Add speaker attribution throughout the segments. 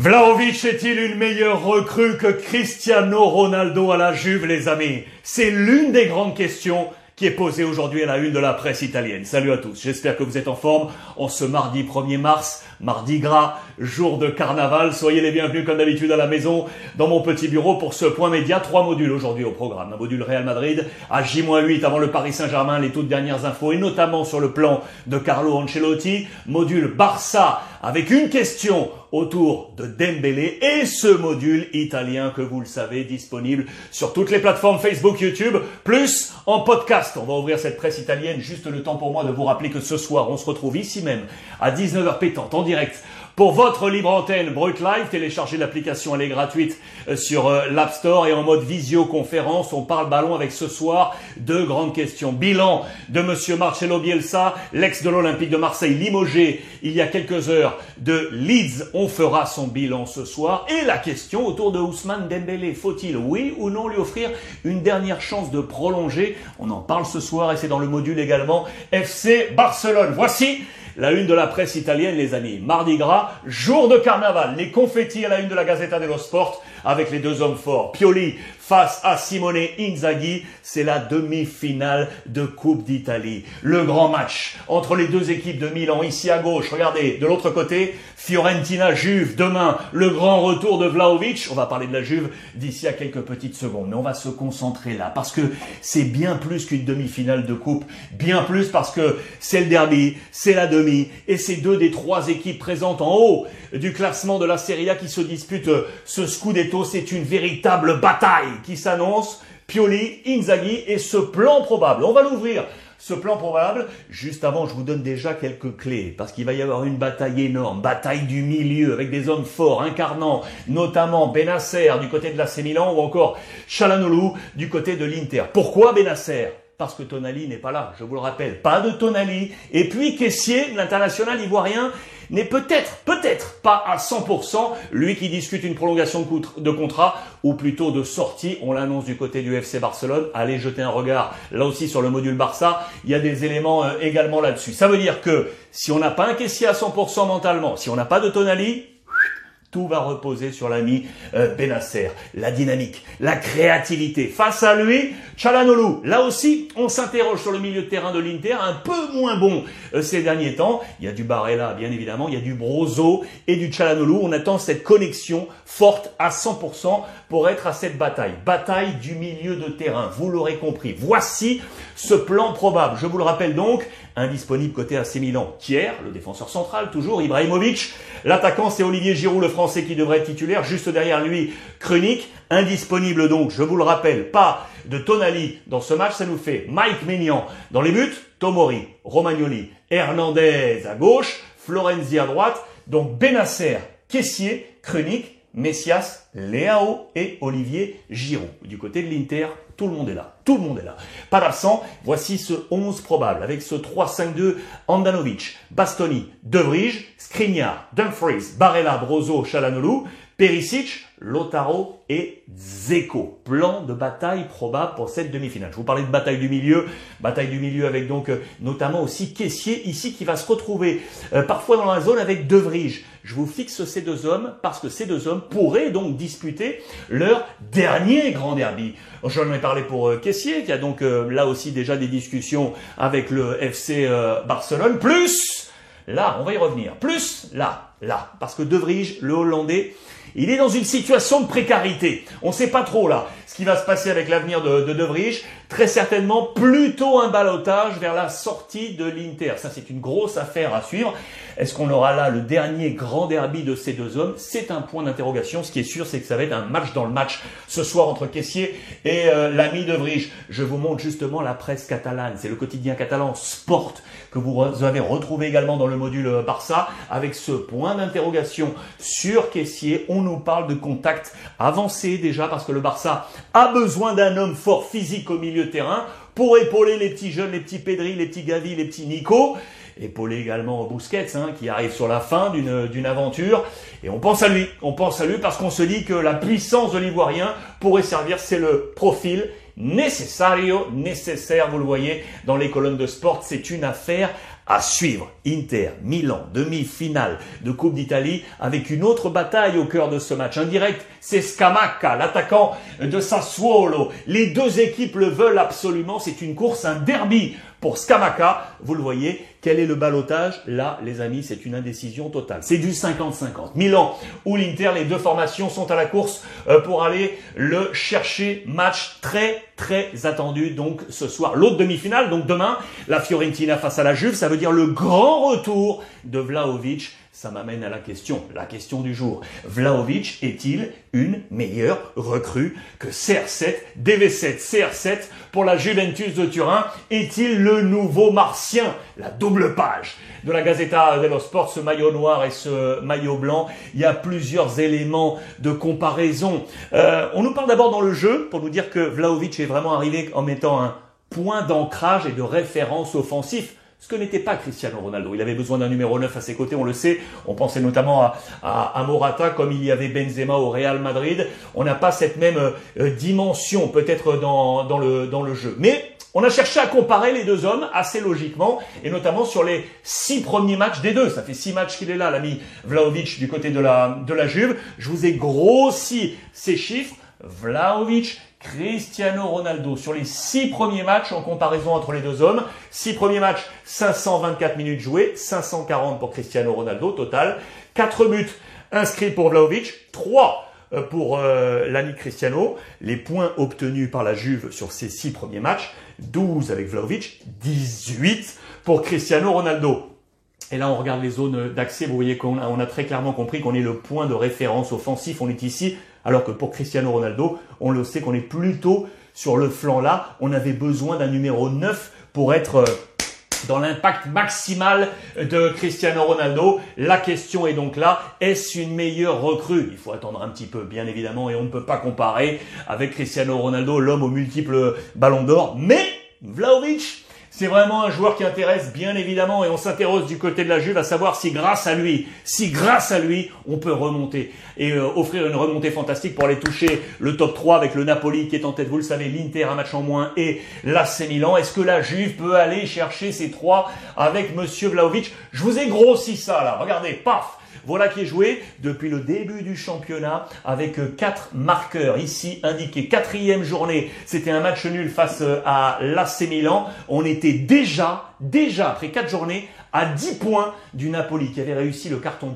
Speaker 1: Vlaovic est-il une meilleure recrue que Cristiano Ronaldo à la Juve, les amis? C'est l'une des grandes questions qui est posée aujourd'hui à la une de la presse italienne. Salut à tous, j'espère que vous êtes en forme en ce mardi 1er mars, mardi gras, jour de carnaval. Soyez les bienvenus comme d'habitude à la maison, dans mon petit bureau pour ce point média. Trois modules aujourd'hui au programme. Un module Real Madrid à J-8 avant le Paris Saint-Germain, les toutes dernières infos et notamment sur le plan de Carlo Ancelotti. Module Barça avec une question autour de Dembélé et ce module italien que vous le savez disponible sur toutes les plateformes Facebook, YouTube, plus en podcast. On va ouvrir cette presse italienne juste le temps pour moi de vous rappeler que ce soir on se retrouve ici même à 19h pétante en direct pour votre libre antenne Brut Live, téléchargez l'application, elle est gratuite euh, sur euh, l'App Store et en mode visioconférence. On parle ballon avec ce soir deux grandes questions. Bilan de Monsieur Marcelo Bielsa, l'ex de l'Olympique de Marseille, limogé il y a quelques heures de Leeds. On fera son bilan ce soir. Et la question autour de Ousmane Dembélé. Faut-il, oui ou non, lui offrir une dernière chance de prolonger? On en parle ce soir et c'est dans le module également FC Barcelone. Voici la une de la presse italienne, les amis. Mardi gras, jour de carnaval. Les confettis à la une de la Gazzetta dello Sport avec les deux hommes forts. Pioli face à Simone Inzaghi. C'est la demi-finale de Coupe d'Italie. Le grand match entre les deux équipes de Milan. Ici à gauche, regardez, de l'autre côté, Fiorentina Juve. Demain, le grand retour de Vlaovic. On va parler de la Juve d'ici à quelques petites secondes. Mais on va se concentrer là parce que c'est bien plus qu'une demi-finale de Coupe. Bien plus parce que c'est le derby, c'est la demi et c'est deux des trois équipes présentes en haut du classement de la Serie A qui se disputent ce C'est une véritable bataille qui s'annonce, Pioli, Inzaghi et ce plan probable. On va l'ouvrir. Ce plan probable, juste avant, je vous donne déjà quelques clés, parce qu'il va y avoir une bataille énorme, bataille du milieu, avec des hommes forts, incarnant notamment Benasser du côté de la Milan, ou encore Chalanolu du côté de l'Inter. Pourquoi Benasser parce que Tonali n'est pas là, je vous le rappelle, pas de Tonali. Et puis Caissier, l'international ivoirien, n'est peut-être, peut-être pas à 100%, lui qui discute une prolongation de contrat, ou plutôt de sortie, on l'annonce du côté du FC Barcelone, allez jeter un regard là aussi sur le module Barça, il y a des éléments euh, également là-dessus. Ça veut dire que si on n'a pas un caissier à 100% mentalement, si on n'a pas de Tonali, tout va reposer sur l'ami euh, Benasser, la dynamique, la créativité. Face à lui, Chalanolu. Là aussi, on s'interroge sur le milieu de terrain de l'Inter, un peu moins bon euh, ces derniers temps. Il y a du Barella, bien évidemment, il y a du Brozo et du Chalanolu. On attend cette connexion forte à 100% pour être à cette bataille. Bataille du milieu de terrain, vous l'aurez compris. Voici ce plan probable. Je vous le rappelle donc, indisponible côté AC Milan. Thiers, le défenseur central, toujours Ibrahimovic. L'attaquant, c'est Olivier Giroud, le français qui devrait être titulaire. Juste derrière lui, Krunic. Indisponible donc, je vous le rappelle, pas de Tonali dans ce match. Ça nous fait Mike Maignan dans les buts, Tomori, Romagnoli, Hernandez à gauche, Florenzi à droite. Donc Benasser, Caissier, Krunic, Messias, Léao et Olivier Giroud. Du côté de l'Inter, tout le monde est là. Tout le monde est là. Pas d'absent. Voici ce 11 probable avec ce 3-5-2 Andanovic, Bastoni, De Skriniar, Dumfries, Barella, Brozo, Chalanolu, Perisic, Lotaro et Zeko. Plan de bataille probable pour cette demi-finale. Je vous parlais de bataille du milieu, bataille du milieu avec donc euh, notamment aussi Caissier ici qui va se retrouver euh, parfois dans la zone avec De. Je vous fixe ces deux hommes parce que ces deux hommes pourraient donc disputer leur dernier grand derby. J'en ai parlé pour euh, Caissier qui a donc là aussi déjà des discussions avec le FC Barcelone. Plus là, on va y revenir. Plus là, là, parce que De Vrij, le Hollandais, il est dans une situation de précarité. On ne sait pas trop là ce qui va se passer avec l'avenir de De, de Très certainement plutôt un balotage vers la sortie de l'Inter. Ça c'est une grosse affaire à suivre. Est-ce qu'on aura là le dernier grand derby de ces deux hommes? C'est un point d'interrogation. Ce qui est sûr, c'est que ça va être un match dans le match ce soir entre Caissier et euh, l'ami de Vrij. Je vous montre justement la presse catalane. C'est le quotidien catalan Sport que vous avez retrouvé également dans le module euh, Barça avec ce point d'interrogation sur Caissier. On nous parle de contact avancé déjà parce que le Barça a besoin d'un homme fort physique au milieu terrain pour épauler les petits jeunes, les petits Pedri, les petits Gavi, les petits Nico épaulé également Busquets, hein, qui arrive sur la fin d'une aventure. Et on pense à lui, on pense à lui parce qu'on se dit que la puissance de l'Ivoirien pourrait servir, c'est le profil necessario, nécessaire, vous le voyez dans les colonnes de sport, c'est une affaire À suivre, Inter, Milan, demi-finale de Coupe d'Italie avec une autre bataille au cœur de ce match. Indirect, c'est Scamacca, l'attaquant de Sassuolo. Les deux équipes le veulent absolument. C'est une course, un derby pour Scamacca. Vous le voyez, quel est le balotage Là, les amis, c'est une indécision totale. C'est du 50-50. Milan ou l'Inter, les deux formations sont à la course euh, pour aller le chercher. Match très, très attendu donc ce soir. L'autre demi-finale, donc demain, la Fiorentina face à la Juve, ça veut dire le grand retour de Vlaovic ça m'amène à la question, la question du jour. Vlaovic est-il une meilleure recrue que CR7, DV7, CR7 pour la Juventus de Turin? Est-il le nouveau martien? La double page de la Gazzetta dello Sport, ce maillot noir et ce maillot blanc. Il y a plusieurs éléments de comparaison. Euh, on nous parle d'abord dans le jeu pour nous dire que Vlaovic est vraiment arrivé en mettant un point d'ancrage et de référence offensif ce que n'était pas Cristiano Ronaldo. Il avait besoin d'un numéro 9 à ses côtés, on le sait. On pensait notamment à, Morata, comme il y avait Benzema au Real Madrid. On n'a pas cette même euh, dimension peut-être dans, dans, le, jeu. Mais on a cherché à comparer les deux hommes assez logiquement, et notamment sur les six premiers matchs des deux. Ça fait six matchs qu'il est là, l'ami Vlaovic du côté de la Juve. Je vous ai grossi ces chiffres. Vlaovic Cristiano Ronaldo sur les six premiers matchs en comparaison entre les deux hommes. Six premiers matchs, 524 minutes jouées, 540 pour Cristiano Ronaldo total. Quatre buts inscrits pour Vlaovic, trois euh, pour euh, l'ami Cristiano. Les points obtenus par la Juve sur ces six premiers matchs, 12 avec Vlaovic, 18 pour Cristiano Ronaldo. Et là, on regarde les zones d'accès. Vous voyez qu'on a, on a très clairement compris qu'on est le point de référence offensif. On est ici alors que pour Cristiano Ronaldo, on le sait qu'on est plutôt sur le flanc là. On avait besoin d'un numéro 9 pour être euh, dans l'impact maximal de Cristiano Ronaldo. La question est donc là, est-ce une meilleure recrue? Il faut attendre un petit peu, bien évidemment, et on ne peut pas comparer avec Cristiano Ronaldo, l'homme aux multiples ballons d'or. Mais Vlaovic, c'est vraiment un joueur qui intéresse bien évidemment et on s'interroge du côté de la Juve à savoir si grâce à lui, si grâce à lui, on peut remonter et euh, offrir une remontée fantastique pour aller toucher le top 3 avec le Napoli qui est en tête, vous le savez, l'Inter un match en moins et l'AC Milan. Est-ce que la Juve peut aller chercher ces trois avec Monsieur Vlaovic Je vous ai grossi ça là, regardez, paf voilà qui est joué depuis le début du championnat avec euh, quatre marqueurs ici indiqués. Quatrième journée, c'était un match nul face euh, à l'AC Milan. On était déjà, déjà après quatre journées à 10 points du Napoli qui avait réussi le carton,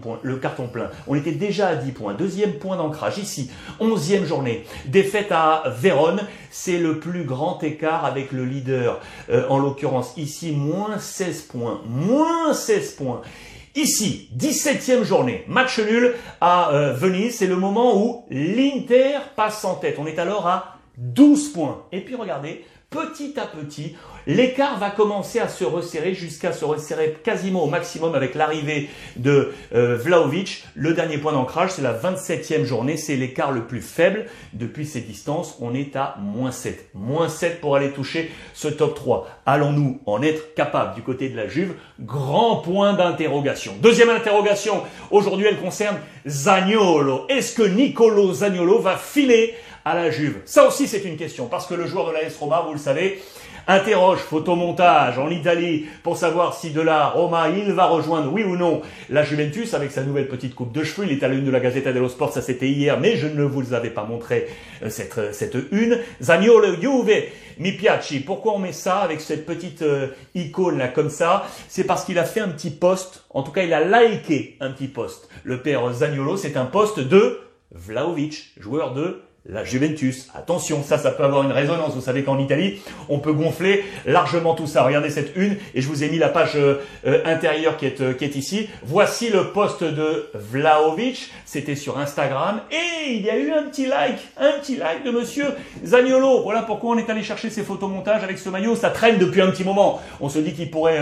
Speaker 1: plein. On était déjà à 10 points. Deuxième point d'ancrage ici. Onzième journée. Défaite à Vérone. C'est le plus grand écart avec le leader. Euh, en l'occurrence ici, moins 16 points. Moins 16 points. Ici, 17e journée, match nul à euh, Venise, c'est le moment où l'Inter passe en tête. On est alors à 12 points. Et puis regardez, petit à petit, l'écart va commencer à se resserrer jusqu'à se resserrer quasiment au maximum avec l'arrivée de euh, Vlaovic. Le dernier point d'ancrage, c'est la 27e journée, c'est l'écart le plus faible depuis ces distances. On est à moins 7. Moins 7 pour aller toucher ce top 3. Allons-nous en être capables du côté de la Juve? Grand point d'interrogation. Deuxième interrogation, aujourd'hui elle concerne Zagnolo. Est-ce que Nicolo Zagnolo va filer à la Juve? Ça aussi c'est une question, parce que le joueur de la S vous le savez, interroge photomontage en Italie pour savoir si de la Roma il va rejoindre oui ou non la Juventus avec sa nouvelle petite coupe de cheveux. Il est à l'une de la Gazzetta dello Sport, ça c'était hier, mais je ne vous avais pas montré euh, cette, euh, cette une. Zaniolo Juve mi piaci. Pourquoi on met ça avec cette petite euh, icône là comme ça? C'est parce qu'il a fait un petit post, en tout cas il a liké un petit post. Le père Zaniolo, c'est un post de Vlaovic, joueur de la Juventus. Attention, ça, ça peut avoir une résonance. Vous savez qu'en Italie, on peut gonfler largement tout ça. Regardez cette une, et je vous ai mis la page euh, intérieure qui est, euh, qui est ici. Voici le post de Vlaovic. C'était sur Instagram, et il y a eu un petit like, un petit like de Monsieur Zagnolo. Voilà pourquoi on est allé chercher ces photomontages avec ce maillot. Ça traîne depuis un petit moment. On se dit qu'il pourrait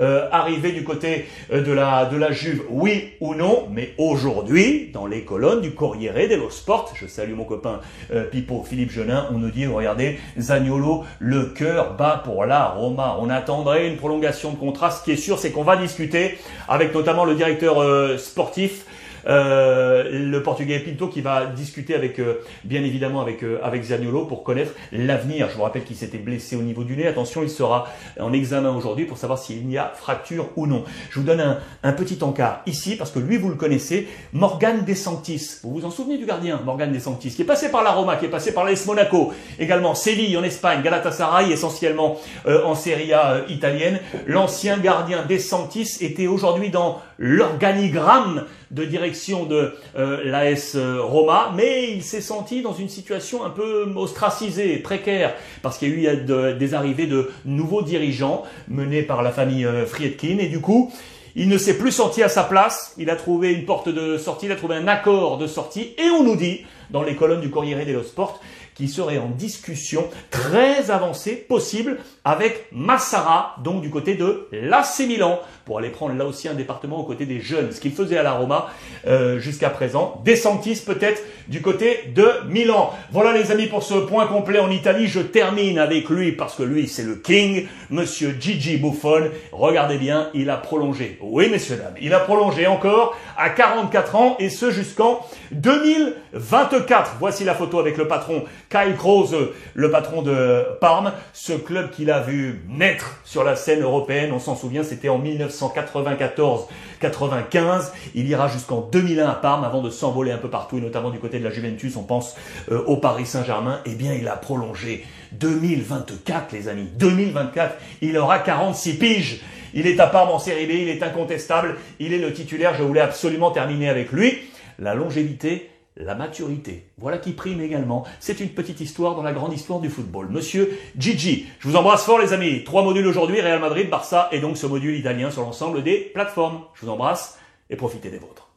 Speaker 1: euh, arriver du côté de la de la Juve, oui ou non. Mais aujourd'hui, dans les colonnes du Corriere dello Sport, je salue mon copain euh, Pipo, Philippe Genin, on nous dit, regardez, Zagnolo, le cœur bat pour la Roma. On attendrait une prolongation de contrat. Ce qui est sûr, c'est qu'on va discuter avec notamment le directeur euh, sportif le Portugais Pinto qui va discuter avec, euh, bien évidemment, avec, euh, avec Zaniolo pour connaître l'avenir. Je vous rappelle qu'il s'était blessé au niveau du nez. Attention, il sera en examen aujourd'hui pour savoir s'il y a fracture ou non. Je vous donne un, un petit encart ici parce que lui, vous le connaissez, Morgan Desantis. Vous vous en souvenez du gardien, Morgan Desantis, qui est passé par la Roma, qui est passé par l'AS Monaco, également Séville en Espagne, Galatasaray essentiellement en Serie A italienne. L'ancien gardien Desantis était aujourd'hui dans l'organigramme de direction de euh, l'AS Roma, mais il s'est senti dans une situation un peu ostracisée, précaire, parce qu'il y a eu des arrivées de nouveaux dirigeants menés par la famille euh, Friedkin, et du coup, il ne s'est plus senti à sa place, il a trouvé une porte de sortie, il a trouvé un accord de sortie, et on nous dit, dans les colonnes du Corriere dello Sport, qui serait en discussion très avancée possible avec Massara, donc du côté de l'AC Milan, pour aller prendre là aussi un département aux côtés des jeunes, ce qu'il faisait à la Roma euh, jusqu'à présent. Desantis peut-être du côté de Milan. Voilà les amis pour ce point complet en Italie. Je termine avec lui parce que lui c'est le king, monsieur Gigi Buffon. Regardez bien, il a prolongé. Oui messieurs dames, il a prolongé encore à 44 ans et ce jusqu'en 2024. Voici la photo avec le patron Kyle Krause, le patron de Parme, ce club qu'il a vu naître sur la scène européenne. On s'en souvient, c'était en 1994-95. Il ira jusqu'en 2001 à Parme avant de s'envoler un peu partout, et notamment du côté de la Juventus. On pense euh, au Paris Saint-Germain. Eh bien, il a prolongé 2024, les amis. 2024, il aura 46 piges. Il est à Parme en série B, il est incontestable, il est le titulaire, je voulais absolument terminer avec lui. La longévité, la maturité. Voilà qui prime également. C'est une petite histoire dans la grande histoire du football. Monsieur Gigi, je vous embrasse fort les amis. Trois modules aujourd'hui, Real Madrid, Barça et donc ce module italien sur l'ensemble des plateformes. Je vous embrasse et profitez des vôtres.